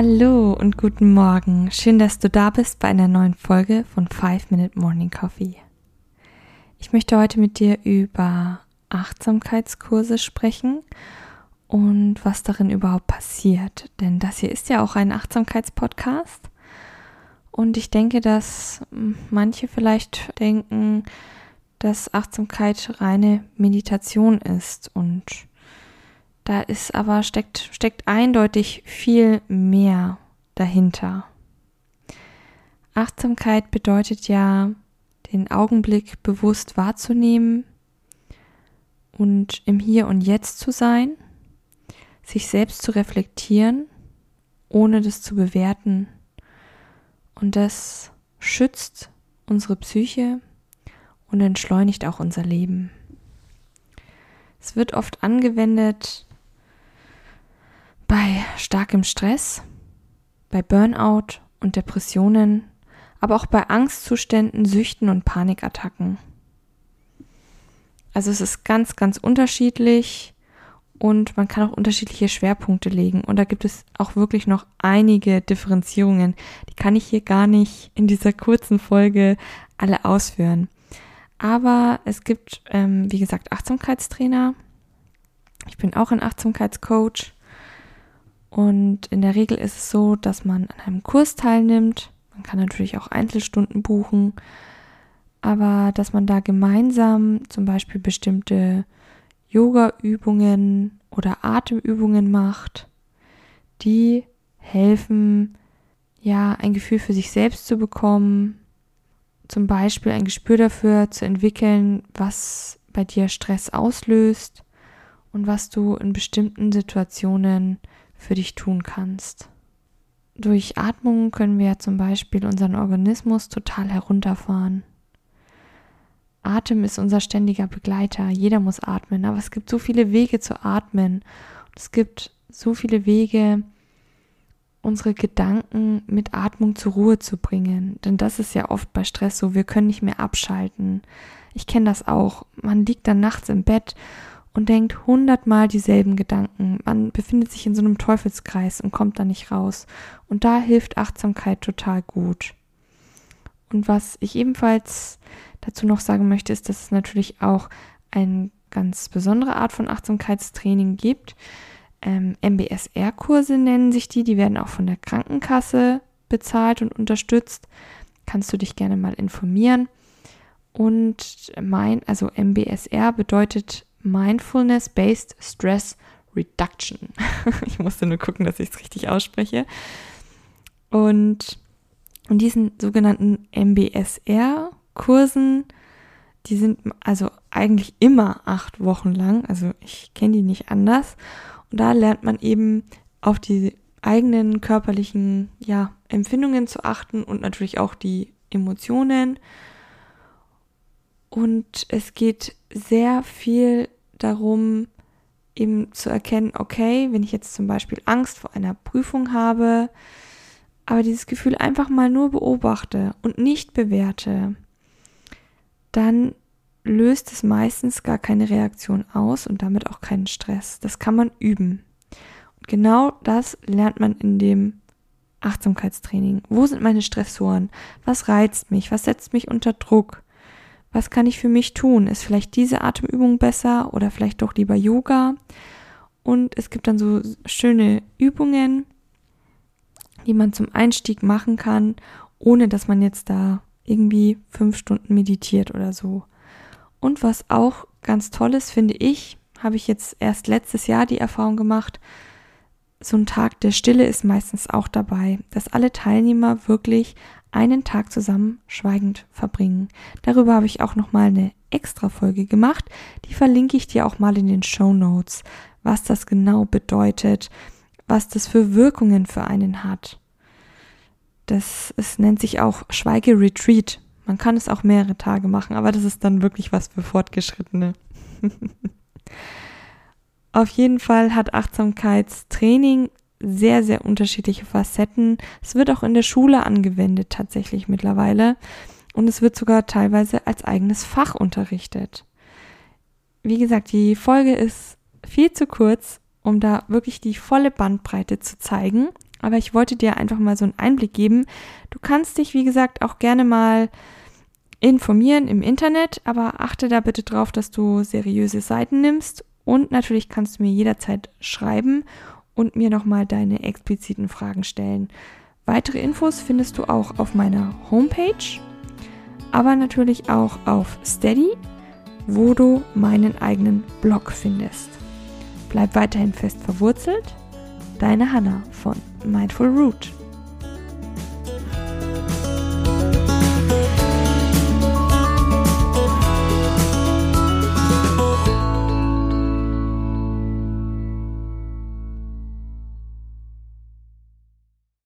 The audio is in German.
Hallo und guten Morgen. Schön, dass du da bist bei einer neuen Folge von 5 Minute Morning Coffee. Ich möchte heute mit dir über Achtsamkeitskurse sprechen und was darin überhaupt passiert. Denn das hier ist ja auch ein Achtsamkeitspodcast. Und ich denke, dass manche vielleicht denken, dass Achtsamkeit reine Meditation ist. Und da ist aber steckt, steckt eindeutig viel mehr dahinter. Achtsamkeit bedeutet ja, den Augenblick bewusst wahrzunehmen, und im Hier und Jetzt zu sein, sich selbst zu reflektieren, ohne das zu bewerten. Und das schützt unsere Psyche und entschleunigt auch unser Leben. Es wird oft angewendet bei starkem Stress, bei Burnout und Depressionen, aber auch bei Angstzuständen, Süchten und Panikattacken. Also es ist ganz, ganz unterschiedlich und man kann auch unterschiedliche Schwerpunkte legen. Und da gibt es auch wirklich noch einige Differenzierungen. Die kann ich hier gar nicht in dieser kurzen Folge alle ausführen. Aber es gibt, ähm, wie gesagt, Achtsamkeitstrainer. Ich bin auch ein Achtsamkeitscoach. Und in der Regel ist es so, dass man an einem Kurs teilnimmt. Man kann natürlich auch Einzelstunden buchen aber dass man da gemeinsam zum Beispiel bestimmte Yoga-Übungen oder Atemübungen macht, die helfen, ja, ein Gefühl für sich selbst zu bekommen, zum Beispiel ein Gespür dafür zu entwickeln, was bei dir Stress auslöst und was du in bestimmten Situationen für dich tun kannst. Durch Atmung können wir zum Beispiel unseren Organismus total herunterfahren. Atem ist unser ständiger Begleiter. Jeder muss atmen, aber es gibt so viele Wege zu atmen. Es gibt so viele Wege, unsere Gedanken mit Atmung zur Ruhe zu bringen. Denn das ist ja oft bei Stress so, wir können nicht mehr abschalten. Ich kenne das auch. Man liegt dann nachts im Bett und denkt hundertmal dieselben Gedanken. Man befindet sich in so einem Teufelskreis und kommt da nicht raus. Und da hilft Achtsamkeit total gut. Und was ich ebenfalls dazu noch sagen möchte, ist, dass es natürlich auch eine ganz besondere Art von Achtsamkeitstraining gibt. Ähm, MBSR-Kurse nennen sich die, die werden auch von der Krankenkasse bezahlt und unterstützt. Kannst du dich gerne mal informieren. Und mein, also MBSR bedeutet Mindfulness-Based Stress Reduction. ich musste nur gucken, dass ich es richtig ausspreche. Und, und diesen sogenannten MBSR Kursen, die sind also eigentlich immer acht Wochen lang, also ich kenne die nicht anders. Und da lernt man eben auf die eigenen körperlichen ja, Empfindungen zu achten und natürlich auch die Emotionen. Und es geht sehr viel darum, eben zu erkennen, okay, wenn ich jetzt zum Beispiel Angst vor einer Prüfung habe, aber dieses Gefühl einfach mal nur beobachte und nicht bewerte, dann löst es meistens gar keine Reaktion aus und damit auch keinen Stress. Das kann man üben. Und genau das lernt man in dem Achtsamkeitstraining. Wo sind meine Stressoren? Was reizt mich? Was setzt mich unter Druck? Was kann ich für mich tun? Ist vielleicht diese Atemübung besser oder vielleicht doch lieber Yoga? Und es gibt dann so schöne Übungen, die man zum Einstieg machen kann, ohne dass man jetzt da irgendwie fünf Stunden meditiert oder so. Und was auch ganz toll ist, finde ich, habe ich jetzt erst letztes Jahr die Erfahrung gemacht, so ein Tag der Stille ist meistens auch dabei, dass alle Teilnehmer wirklich einen Tag zusammen schweigend verbringen. Darüber habe ich auch noch mal eine extra Folge gemacht, die verlinke ich dir auch mal in den Show Notes, was das genau bedeutet, was das für Wirkungen für einen hat. Das es nennt sich auch Schweigeretreat. Man kann es auch mehrere Tage machen, aber das ist dann wirklich was für Fortgeschrittene. Auf jeden Fall hat Achtsamkeitstraining sehr, sehr unterschiedliche Facetten. Es wird auch in der Schule angewendet tatsächlich mittlerweile und es wird sogar teilweise als eigenes Fach unterrichtet. Wie gesagt, die Folge ist viel zu kurz, um da wirklich die volle Bandbreite zu zeigen, aber ich wollte dir einfach mal so einen Einblick geben. Du kannst dich, wie gesagt, auch gerne mal informieren im Internet, aber achte da bitte drauf, dass du seriöse Seiten nimmst und natürlich kannst du mir jederzeit schreiben und mir nochmal deine expliziten Fragen stellen. Weitere Infos findest du auch auf meiner Homepage, aber natürlich auch auf Steady, wo du meinen eigenen Blog findest. Bleib weiterhin fest verwurzelt. Deine Hanna von Mindful Root.